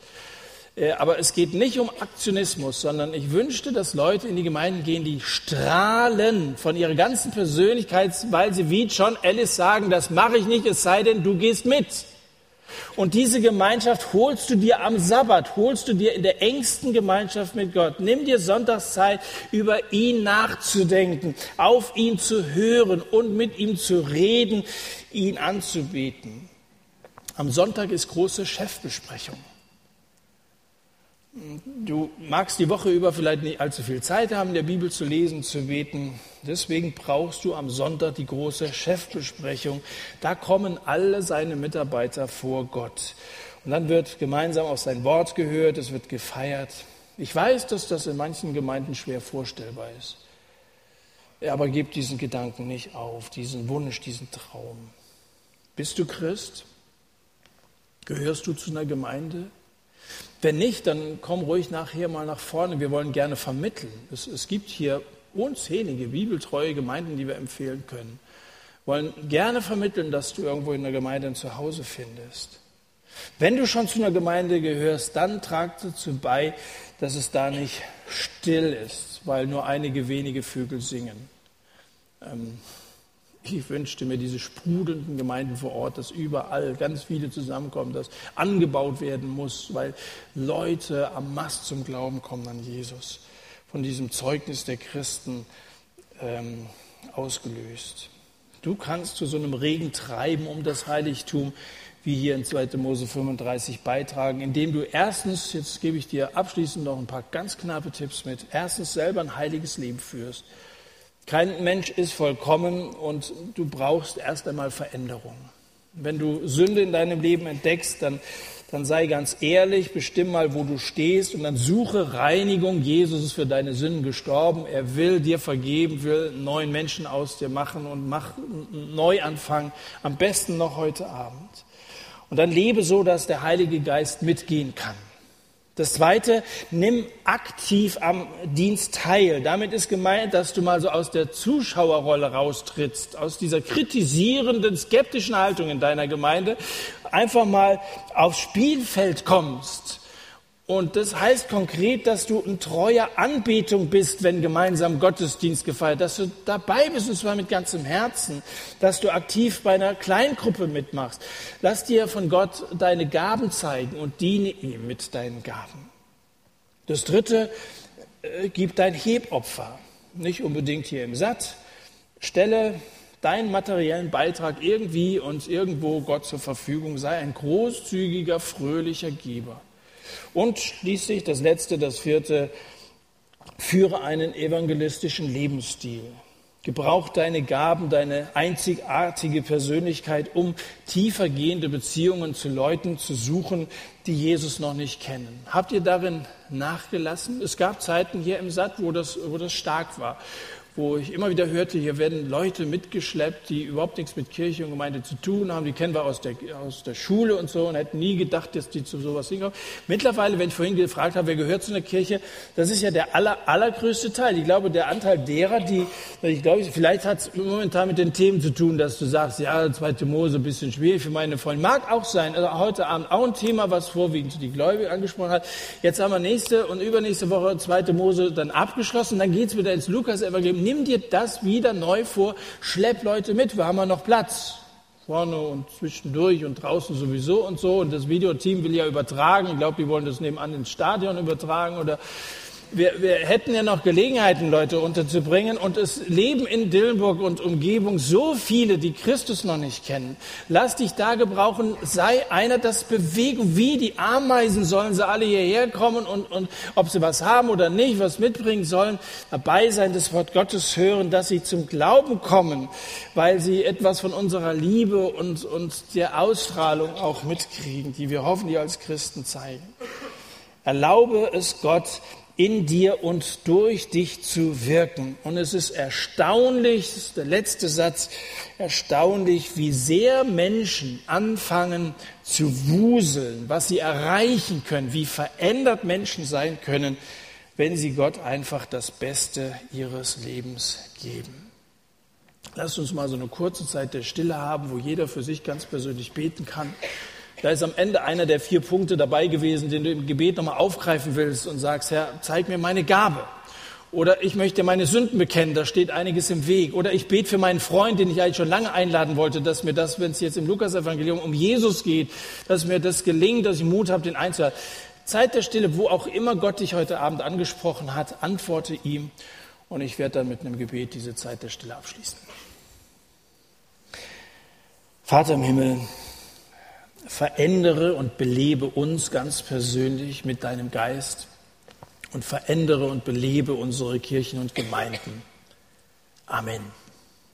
Äh, aber es geht nicht um Aktionismus, sondern ich wünschte, dass Leute in die Gemeinden gehen, die strahlen von ihrer ganzen Persönlichkeit, weil sie wie John Ellis sagen, das mache ich nicht, es sei denn, du gehst mit. Und diese Gemeinschaft holst du dir am Sabbat, holst du dir in der engsten Gemeinschaft mit Gott. Nimm dir Sonntagszeit, über ihn nachzudenken, auf ihn zu hören und mit ihm zu reden, ihn anzubeten. Am Sonntag ist große Chefbesprechung. Du magst die Woche über vielleicht nicht allzu viel Zeit haben, der Bibel zu lesen, zu beten. Deswegen brauchst du am Sonntag die große Chefbesprechung. Da kommen alle seine Mitarbeiter vor Gott. Und dann wird gemeinsam auf sein Wort gehört, es wird gefeiert. Ich weiß, dass das in manchen Gemeinden schwer vorstellbar ist. Aber gib diesen Gedanken nicht auf, diesen Wunsch, diesen Traum. Bist du Christ? Gehörst du zu einer Gemeinde? Wenn nicht, dann komm ruhig nachher mal nach vorne. Wir wollen gerne vermitteln. Es, es gibt hier unzählige bibeltreue Gemeinden, die wir empfehlen können. Wir wollen gerne vermitteln, dass du irgendwo in der Gemeinde ein Zuhause findest. Wenn du schon zu einer Gemeinde gehörst, dann trag dazu bei, dass es da nicht still ist, weil nur einige wenige Vögel singen. Ähm, ich wünschte mir diese sprudelnden Gemeinden vor Ort, dass überall ganz viele zusammenkommen, dass angebaut werden muss, weil Leute am Mast zum Glauben kommen an Jesus. Von diesem Zeugnis der Christen ähm, ausgelöst. Du kannst zu so einem regen Treiben um das Heiligtum, wie hier in 2. Mose 35 beitragen, indem du erstens, jetzt gebe ich dir abschließend noch ein paar ganz knappe Tipps mit, erstens selber ein heiliges Leben führst. Kein Mensch ist vollkommen und du brauchst erst einmal Veränderung. Wenn du Sünde in deinem Leben entdeckst, dann, dann sei ganz ehrlich, bestimm mal, wo du stehst und dann suche Reinigung. Jesus ist für deine Sünden gestorben. Er will dir vergeben, will neuen Menschen aus dir machen und mach einen Neuanfang. Am besten noch heute Abend. Und dann lebe so, dass der Heilige Geist mitgehen kann. Das zweite, nimm aktiv am Dienst teil. Damit ist gemeint, dass du mal so aus der Zuschauerrolle raustrittst, aus dieser kritisierenden, skeptischen Haltung in deiner Gemeinde, einfach mal aufs Spielfeld kommst und das heißt konkret, dass du ein treuer Anbetung bist, wenn gemeinsam Gottesdienst gefeiert, dass du dabei bist und zwar mit ganzem Herzen, dass du aktiv bei einer Kleingruppe mitmachst. Lass dir von Gott deine Gaben zeigen und diene ihm mit deinen Gaben. Das dritte, äh, gib dein Hebopfer. Nicht unbedingt hier im Satt. Stelle deinen materiellen Beitrag irgendwie und irgendwo Gott zur Verfügung. Sei ein großzügiger, fröhlicher Geber. Und schließlich das letzte, das vierte, führe einen evangelistischen Lebensstil. Gebrauch deine Gaben, deine einzigartige Persönlichkeit, um tiefer gehende Beziehungen zu Leuten zu suchen, die Jesus noch nicht kennen. Habt ihr darin nachgelassen? Es gab Zeiten hier im Satt, wo das, wo das stark war wo ich immer wieder hörte, hier werden Leute mitgeschleppt, die überhaupt nichts mit Kirche und Gemeinde zu tun haben. Die kennen wir aus der, aus der Schule und so und hätten nie gedacht, dass die zu sowas hinkommen. Mittlerweile, wenn ich vorhin gefragt habe, wer gehört zu einer Kirche, das ist ja der aller, allergrößte Teil. Ich glaube, der Anteil derer, die, ich glaube, vielleicht hat es momentan mit den Themen zu tun, dass du sagst, ja, zweite Mose, ein bisschen schwierig für meine Freunde. Mag auch sein. Also heute Abend auch ein Thema, was vorwiegend die Gläubigen angesprochen hat. Jetzt haben wir nächste und übernächste Woche zweite Mose dann abgeschlossen. Dann geht's wieder ins Lukas-Evangelium nimm dir das wieder neu vor, schlepp Leute mit, wir haben ja noch Platz. Vorne und zwischendurch und draußen sowieso und so. Und das Videoteam will ja übertragen. Ich glaube, die wollen das nebenan ins Stadion übertragen oder wir, wir hätten ja noch Gelegenheiten, Leute unterzubringen. Und es leben in Dillenburg und Umgebung so viele, die Christus noch nicht kennen. Lass dich da gebrauchen, sei einer, das bewegen. Wie die Ameisen sollen sie alle hierher kommen und, und ob sie was haben oder nicht, was mitbringen sollen, dabei sein, das Wort Gottes hören, dass sie zum Glauben kommen, weil sie etwas von unserer Liebe und, und der Ausstrahlung auch mitkriegen, die wir hoffentlich als Christen zeigen. Erlaube es Gott, in dir und durch dich zu wirken. Und es ist erstaunlich, das ist der letzte Satz, erstaunlich, wie sehr Menschen anfangen zu wuseln, was sie erreichen können, wie verändert Menschen sein können, wenn sie Gott einfach das Beste ihres Lebens geben. Lasst uns mal so eine kurze Zeit der Stille haben, wo jeder für sich ganz persönlich beten kann. Da ist am Ende einer der vier Punkte dabei gewesen, den du im Gebet nochmal aufgreifen willst und sagst, Herr, zeig mir meine Gabe. Oder ich möchte meine Sünden bekennen, da steht einiges im Weg. Oder ich bete für meinen Freund, den ich eigentlich schon lange einladen wollte, dass mir das, wenn es jetzt im Lukas-Evangelium um Jesus geht, dass mir das gelingt, dass ich Mut habe, den einzuladen. Zeit der Stille, wo auch immer Gott dich heute Abend angesprochen hat, antworte ihm. Und ich werde dann mit einem Gebet diese Zeit der Stille abschließen. Vater im Himmel, verändere und belebe uns ganz persönlich mit deinem Geist und verändere und belebe unsere Kirchen und Gemeinden. Amen.